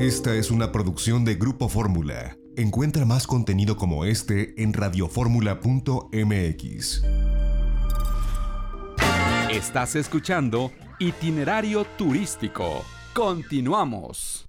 Esta es una producción de Grupo Fórmula. Encuentra más contenido como este en radioformula.mx. Estás escuchando Itinerario Turístico. Continuamos.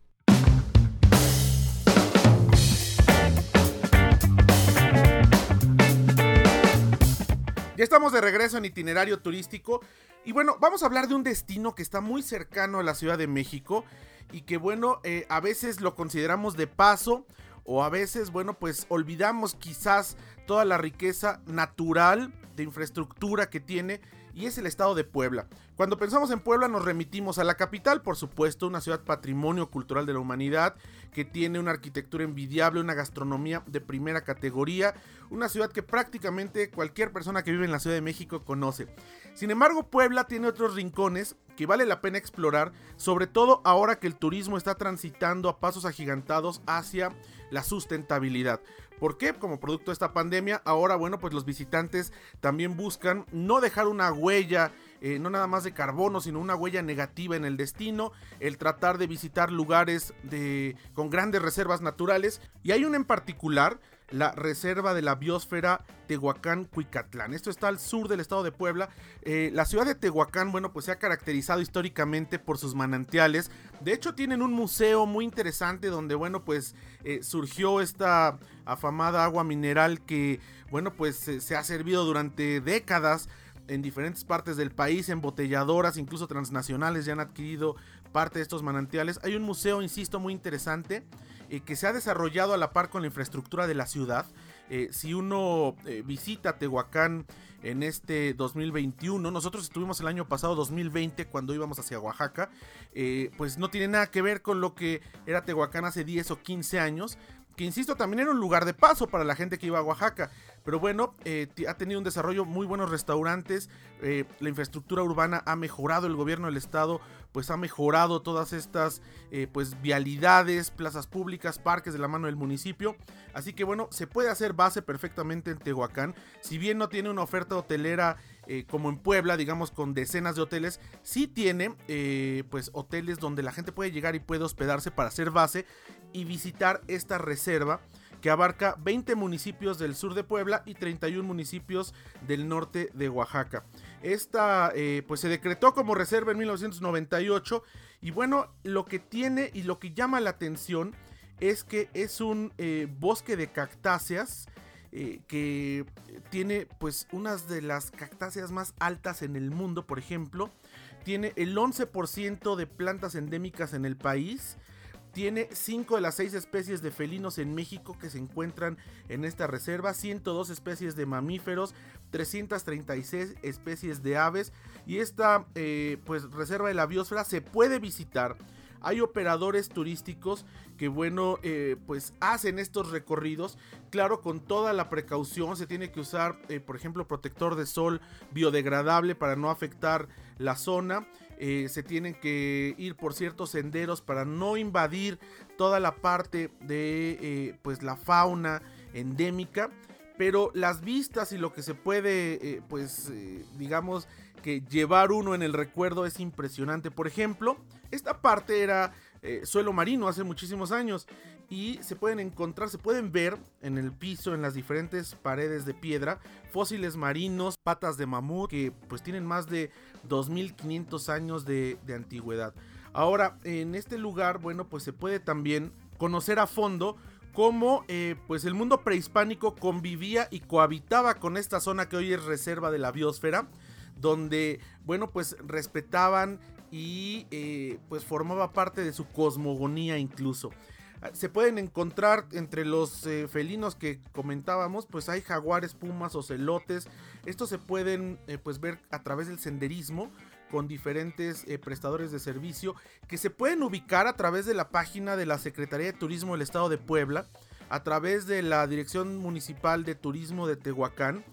Ya estamos de regreso en itinerario turístico y bueno, vamos a hablar de un destino que está muy cercano a la Ciudad de México y que bueno, eh, a veces lo consideramos de paso o a veces, bueno, pues olvidamos quizás toda la riqueza natural de infraestructura que tiene y es el estado de Puebla. Cuando pensamos en Puebla nos remitimos a la capital, por supuesto, una ciudad patrimonio cultural de la humanidad que tiene una arquitectura envidiable, una gastronomía de primera categoría, una ciudad que prácticamente cualquier persona que vive en la Ciudad de México conoce. Sin embargo, Puebla tiene otros rincones que vale la pena explorar, sobre todo ahora que el turismo está transitando a pasos agigantados hacia la sustentabilidad. ¿Por qué? Como producto de esta pandemia, ahora, bueno, pues los visitantes también buscan no dejar una huella, eh, no nada más de carbono, sino una huella negativa en el destino, el tratar de visitar lugares de, con grandes reservas naturales. Y hay una en particular la Reserva de la Biosfera Tehuacán-Cuicatlán. Esto está al sur del estado de Puebla. Eh, la ciudad de Tehuacán, bueno, pues se ha caracterizado históricamente por sus manantiales. De hecho, tienen un museo muy interesante donde, bueno, pues eh, surgió esta afamada agua mineral que, bueno, pues se ha servido durante décadas en diferentes partes del país, embotelladoras, incluso transnacionales ya han adquirido parte de estos manantiales. Hay un museo, insisto, muy interesante eh, que se ha desarrollado a la par con la infraestructura de la ciudad. Eh, si uno eh, visita Tehuacán en este 2021, nosotros estuvimos el año pasado 2020 cuando íbamos hacia Oaxaca, pues no tiene nada que ver con lo que era Tehuacán hace 10 o 15 años que insisto también era un lugar de paso para la gente que iba a Oaxaca. Pero bueno, eh, ha tenido un desarrollo, muy buenos restaurantes, eh, la infraestructura urbana ha mejorado, el gobierno del estado pues ha mejorado todas estas eh, pues vialidades, plazas públicas, parques de la mano del municipio. Así que bueno, se puede hacer base perfectamente en Tehuacán. Si bien no tiene una oferta hotelera como en Puebla, digamos con decenas de hoteles, sí tiene pues hoteles donde la gente puede llegar y puede hospedarse para hacer base y visitar esta reserva que abarca 20 municipios del sur de Puebla y 31 municipios del norte de Oaxaca. Esta eh, pues se decretó como reserva en 1998 y bueno, lo que tiene y lo que llama la atención es que es un eh, bosque de cactáceas eh, que tiene pues unas de las cactáceas más altas en el mundo, por ejemplo. Tiene el 11% de plantas endémicas en el país tiene 5 de las 6 especies de felinos en México que se encuentran en esta reserva, 102 especies de mamíferos, 336 especies de aves y esta eh, pues reserva de la biosfera se puede visitar. Hay operadores turísticos que bueno eh, pues hacen estos recorridos, claro con toda la precaución, se tiene que usar eh, por ejemplo protector de sol biodegradable para no afectar la zona. Eh, se tienen que ir por ciertos senderos para no invadir toda la parte de pues la fauna endémica pero las vistas y lo que se puede pues digamos que llevar uno en el recuerdo es impresionante por ejemplo esta parte era suelo marino hace muchísimos años y se pueden encontrar, se pueden ver en el piso, en las diferentes paredes de piedra, fósiles marinos, patas de mamut, que pues tienen más de 2500 años de, antigüedad. Ahora, en este lugar, bueno, pues se puede también conocer a fondo cómo eh, pues el mundo prehispánico convivía y cohabitaba con esta zona que hoy es reserva de la biosfera, donde, bueno, pues respetaban y eh, pues formaba parte de su cosmogonía incluso se pueden encontrar entre los eh, felinos que comentábamos, pues hay jaguares, pumas, ocelotes. Estos se pueden eh, pues ver a través del senderismo con diferentes prestadores de servicio que se pueden ubicar a través de la página de la Secretaría de Turismo del Estado de Puebla, a través de la Dirección Municipal de Turismo de Tehuacán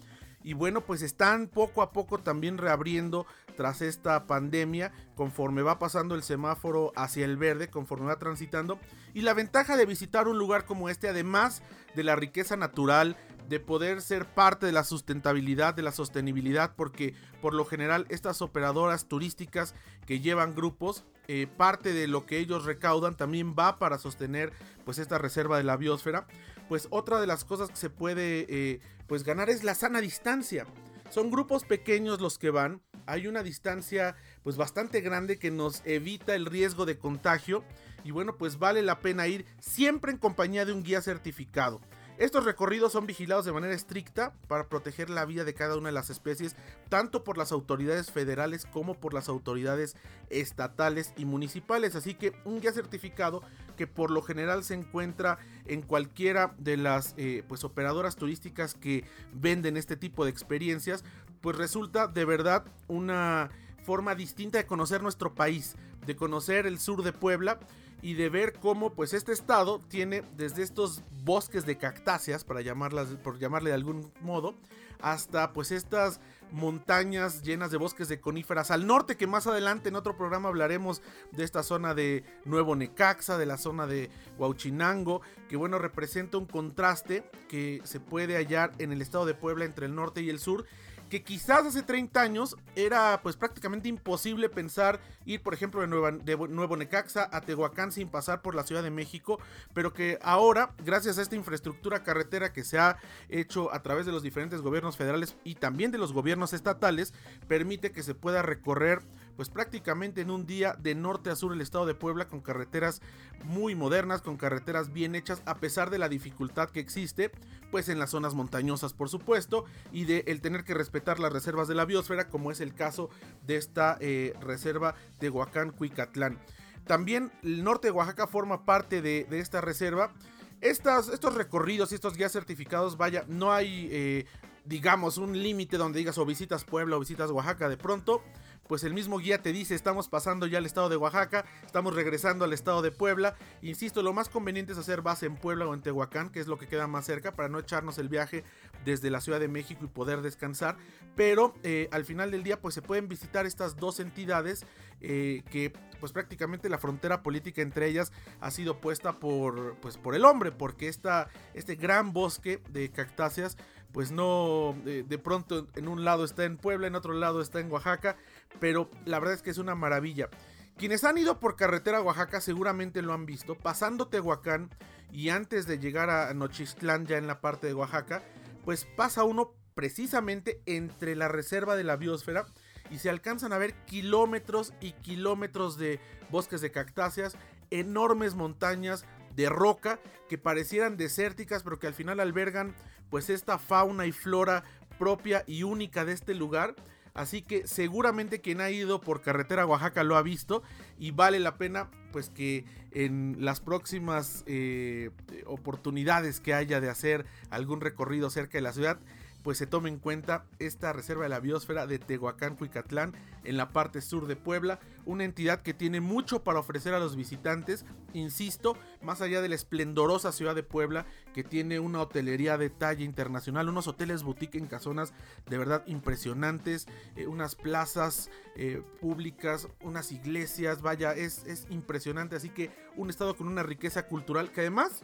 y bueno, pues están poco a poco también reabriendo tras esta pandemia, conforme va pasando el semáforo hacia el verde, conforme va transitando. Y la ventaja de visitar un lugar como este, además de la riqueza natural, de poder ser parte de la sustentabilidad, de la sostenibilidad, porque por lo general estas operadoras turísticas que llevan grupos, eh, parte de lo que ellos recaudan también va para sostener pues esta reserva de la biosfera. Pues otra de las cosas que se puede eh, pues ganar es la sana distancia. Son grupos pequeños los que van, hay una distancia pues bastante grande que nos evita el riesgo de contagio y bueno pues vale la pena ir siempre en compañía de un guía certificado. Estos recorridos son vigilados de manera estricta para proteger la vida de cada una de las especies, tanto por las autoridades federales como por las autoridades estatales y municipales. Así que un guía certificado que por lo general se encuentra en cualquiera de las eh, pues, operadoras turísticas que venden este tipo de experiencias, pues resulta de verdad una forma distinta de conocer nuestro país, de conocer el sur de Puebla y de ver cómo pues este estado tiene desde estos bosques de cactáceas para llamarlas por llamarle de algún modo hasta pues estas montañas llenas de bosques de coníferas al norte que más adelante en otro programa hablaremos de esta zona de Nuevo Necaxa, de la zona de Huauchinango, que bueno representa un contraste que se puede hallar en el estado de Puebla entre el norte y el sur que quizás hace 30 años era pues prácticamente imposible pensar ir por ejemplo de, Nuevo Necaxa a Tehuacán sin pasar por la Ciudad de México, pero que ahora gracias a esta infraestructura carretera que se ha hecho a través de los diferentes gobiernos federales y también de los gobiernos estatales, permite que se pueda recorrer pues prácticamente en un día de norte a sur el estado de Puebla con carreteras muy modernas, con carreteras bien hechas a pesar de la dificultad que existe pues en las zonas montañosas por supuesto y de el tener que respetar las reservas de la biosfera como es el caso de esta eh, reserva de Huacán Cuicatlán. También el norte de Oaxaca forma parte de, esta reserva. estos recorridos y estos guías certificados, vaya, no hay, eh, digamos, un límite donde digas o visitas Puebla o visitas Oaxaca de pronto pues el mismo guía te dice, estamos pasando ya al estado de Oaxaca, estamos regresando al estado de Puebla. Insisto, lo más conveniente es hacer base en Puebla o en Tehuacán, que es lo que queda más cerca, para no echarnos el viaje desde la Ciudad de México y poder descansar. Pero eh, al final del día, pues se pueden visitar estas dos entidades eh, que pues prácticamente la frontera política entre ellas ha sido puesta por, pues, por el hombre, porque esta, este gran bosque de cactáceas pues no, de, pronto en un lado está en Puebla, en otro lado está en Oaxaca, pero la verdad es que es una maravilla. Quienes han ido por carretera a Oaxaca seguramente lo han visto, pasando Tehuacán y antes de llegar a Nochistlán ya en la parte de Oaxaca, pues pasa uno precisamente entre la reserva de la biosfera y se alcanzan a ver kilómetros y kilómetros de bosques de cactáceas, enormes montañas de roca que parecieran desérticas pero que al final albergan pues esta fauna y flora propia y única de este lugar. Así que seguramente quien ha ido por carretera a Oaxaca lo ha visto y vale la pena pues que en las próximas eh, oportunidades que haya de hacer algún recorrido cerca de la ciudad pues se tome en cuenta esta reserva de la biosfera de Tehuacán, Cuicatlán, en la parte sur de Puebla, una entidad que tiene mucho para ofrecer a los visitantes, insisto, más allá de la esplendorosa ciudad de Puebla, que tiene una hotelería de talla internacional, unos hoteles boutique en casonas de verdad impresionantes, eh, unas plazas eh, públicas, unas iglesias, vaya, es, es impresionante, así que un estado con una riqueza cultural que además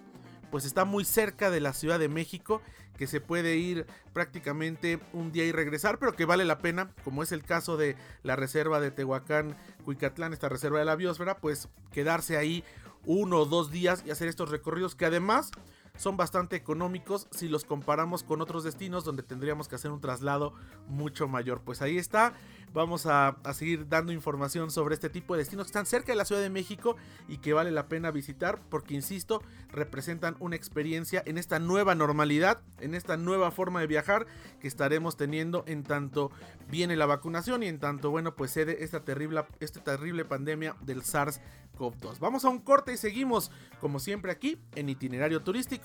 pues está muy cerca de la Ciudad de México, que se puede ir prácticamente un día y regresar, pero que vale la pena, como es el caso de la reserva de Tehuacán, Cuicatlán, esta reserva de la biosfera, pues quedarse ahí uno o dos días y hacer estos recorridos que además son bastante económicos si los comparamos con otros destinos donde tendríamos que hacer un traslado mucho mayor. Pues ahí está, vamos a, seguir dando información sobre este tipo de destinos que están cerca de la Ciudad de México y que vale la pena visitar porque, insisto, representan una experiencia en esta nueva normalidad, en esta nueva forma de viajar que estaremos teniendo en tanto viene la vacunación y en tanto, bueno, pues cede esta terrible, esta terrible pandemia del SARS-CoV-2. Vamos a un corte y seguimos, como siempre, aquí en itinerario turístico